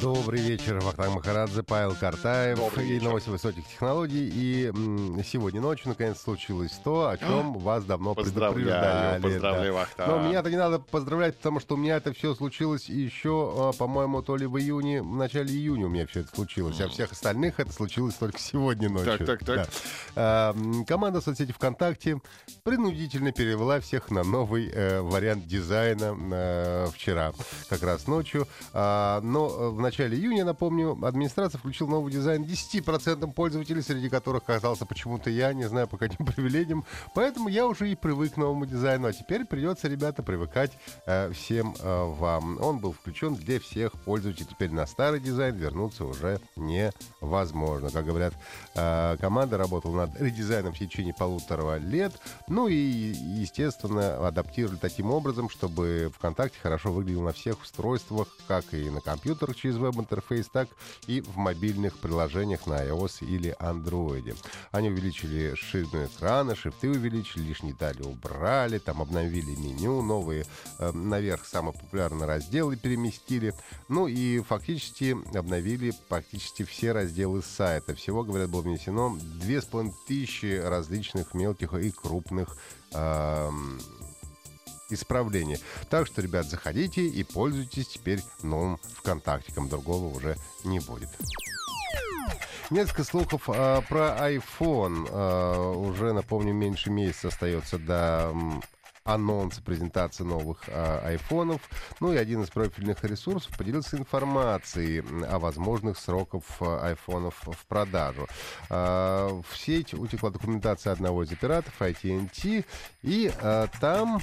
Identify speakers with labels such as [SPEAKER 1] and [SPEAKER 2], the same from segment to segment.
[SPEAKER 1] Добрый вечер, Вахтанг Махарадзе, Павел Картаев и новости высоких технологий. И м, сегодня ночью наконец случилось то, о чем вас давно
[SPEAKER 2] Поздравляю,
[SPEAKER 1] предупреждали.
[SPEAKER 2] поздравляю,
[SPEAKER 1] да.
[SPEAKER 2] Вахтанг.
[SPEAKER 1] Но меня-то не надо поздравлять, потому что у меня это все случилось еще, а, по-моему, то ли в июне, в начале июня у меня все это случилось, а всех остальных это случилось только сегодня ночью.
[SPEAKER 2] Так, так, так.
[SPEAKER 1] Да. А, команда соцсети ВКонтакте принудительно перевела всех на новый э, вариант дизайна э, вчера, как раз ночью. А, но э, в начале июня, напомню, администрация включила новый дизайн 10% пользователей, среди которых оказался почему-то я, не знаю по каким привилегиям. Поэтому я уже и привык к новому дизайну. А теперь придется, ребята, привыкать э, всем э, вам. Он был включен для всех пользователей. Теперь на старый дизайн вернуться уже невозможно. Как говорят, э, команда работала над редизайном в течение полутора лет. Ну и, естественно, адаптировали таким образом, чтобы ВКонтакте хорошо выглядел на всех устройствах, как и на компьютерах через веб-интерфейс, так и в мобильных приложениях на iOS или Android. Они увеличили ширину экрана, шрифты увеличили, лишние детали убрали, там обновили меню, новые э, наверх самые популярные разделы переместили. Ну и фактически обновили практически все разделы сайта. Всего, говорят, было внесено 2500 различных мелких и крупных эм, исправлений. Так что, ребят, заходите и пользуйтесь теперь новым ВКонтактиком. Другого уже не будет. Несколько слухов а, про iPhone. А, уже, напомню, меньше месяца остается до м, анонса презентации новых а, айфонов. Ну и один из профильных ресурсов поделился информацией о возможных сроках а, айфонов в продажу. А, в сеть утекла документация одного из операторов, AT&T, и а, там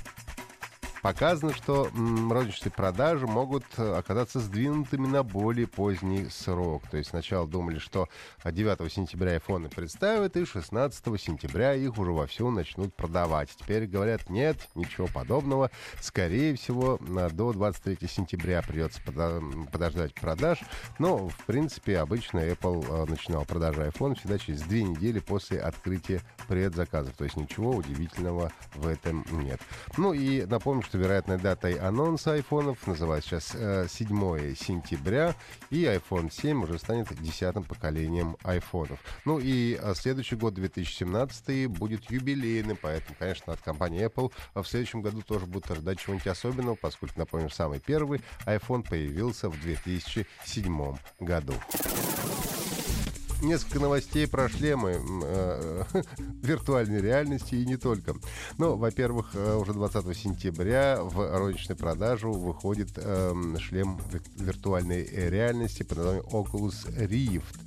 [SPEAKER 1] Показано, что розничные продажи могут э, оказаться сдвинутыми на более поздний срок. То есть сначала думали, что 9 сентября айфоны представят, и 16 сентября их уже вовсю начнут продавать. Теперь говорят, нет, ничего подобного. Скорее всего, до 23 сентября придется подо- подождать продаж. Но, в принципе, обычно Apple э, начинал продажи iPhone всегда через две недели после открытия предзаказов. То есть ничего удивительного в этом нет. Ну и напомню, что вероятной датой анонса айфонов называется сейчас э, 7 сентября, и iPhone 7 уже станет десятым поколением айфонов. Ну и э, следующий год, 2017, будет юбилейным, поэтому, конечно, от компании Apple в следующем году тоже будут ожидать чего-нибудь особенного, поскольку, напомню, самый первый iPhone появился в 2007 году. Несколько новостей про шлемы э, виртуальной реальности и не только. Ну, во-первых, э, уже 20 сентября в розничной продажу выходит эм, шлем ви- виртуальной э, реальности под названием Oculus Rift.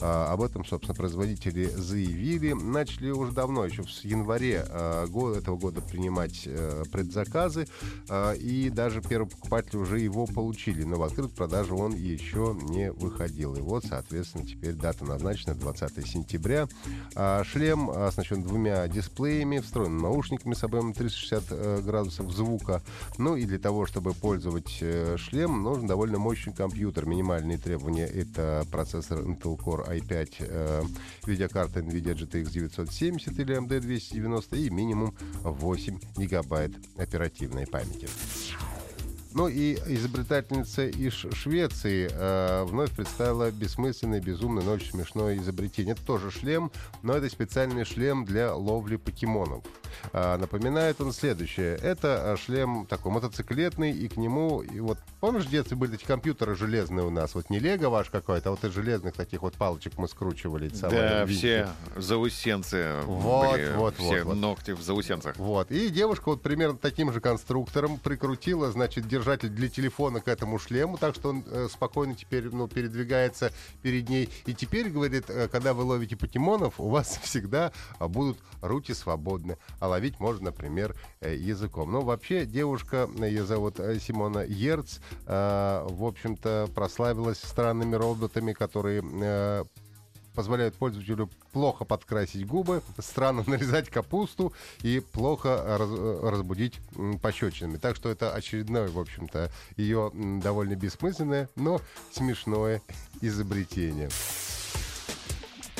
[SPEAKER 1] А, об этом, собственно, производители заявили. Начали уже давно, еще с январе э, го- этого года принимать э, предзаказы, э, и даже первые покупатели уже его получили, но в открытую продажу он еще не выходил. И вот, соответственно, теперь дата назначена 20 сентября. А шлем оснащен двумя дисплеями, встроенными наушниками с объемом 360 э, градусов звука. Ну и для того, чтобы пользовать э, шлем, нужен довольно мощный компьютер. Минимальные требования — это процессор Intel Core i5, э, видеокарта NVIDIA GTX 970 или AMD 290 и минимум 8 гигабайт оперативной памяти. Ну и изобретательница из Швеции э, вновь представила бессмысленное, безумное, но очень смешное изобретение. Это тоже шлем, но это специальный шлем для ловли покемонов. А, напоминает он следующее. Это а, шлем такой мотоциклетный, и к нему... И вот помнишь, в детстве были эти компьютеры железные у нас? Вот не лего ваш какой-то, а вот из железных таких вот палочек мы скручивали.
[SPEAKER 2] Да, все заусенцы
[SPEAKER 1] Вот,
[SPEAKER 2] были,
[SPEAKER 1] вот,
[SPEAKER 2] все
[SPEAKER 1] вот, вот.
[SPEAKER 2] ногти в заусенцах.
[SPEAKER 1] Вот. И девушка вот примерно таким же конструктором прикрутила, значит, держатель для телефона к этому шлему, так что он э, спокойно теперь, ну, передвигается перед ней. И теперь, говорит, э, когда вы ловите покемонов, у вас всегда а, будут руки свободны. А ловить можно, например, э, языком. Но вообще девушка, ее зовут э, Симона Ерц, э, в общем-то, прославилась странными роботами, которые э, позволяют пользователю плохо подкрасить губы, странно нарезать капусту и плохо раз, разбудить пощечинами. Так что это очередное, в общем-то, ее довольно бессмысленное, но смешное изобретение.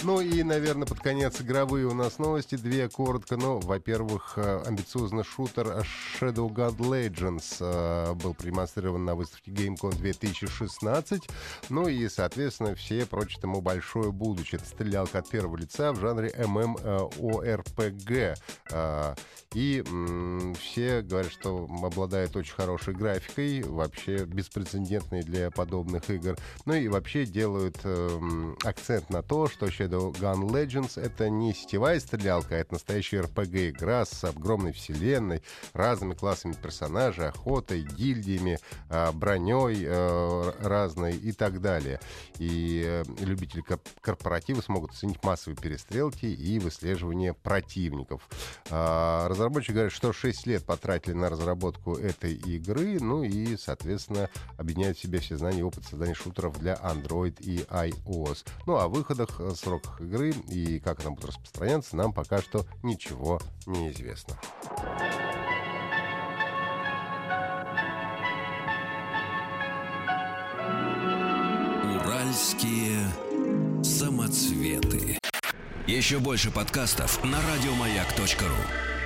[SPEAKER 1] Ну и, наверное, под конец игровые у нас новости. Две коротко. Ну, во-первых, э, амбициозный шутер Shadow God Legends э, был продемонстрирован на выставке GameCon 2016. Ну и, соответственно, все прочат ему большое будущее. Это стрелялка от первого лица в жанре MMORPG. И все говорят, что обладает очень хорошей графикой, вообще беспрецедентной для подобных игр. Ну и вообще делают акцент на то, что Shadow Gun Legends — это не сетевая стрелялка, а это настоящая RPG-игра с огромной вселенной, разными классами персонажей, охотой, гильдиями, а, броней э, разной и так далее. И э, любители корпоратива смогут оценить массовые перестрелки и выслеживание противников. А, разработчики говорят, что 6 лет потратили на разработку этой игры, ну и, соответственно, объединяют в себе все знания и опыт создания шутеров для Android и iOS. Ну, а выходах э, срок сроках игры и как она будет распространяться, нам пока что ничего не известно.
[SPEAKER 3] Уральские самоцветы. Еще больше подкастов на радиомаяк.ру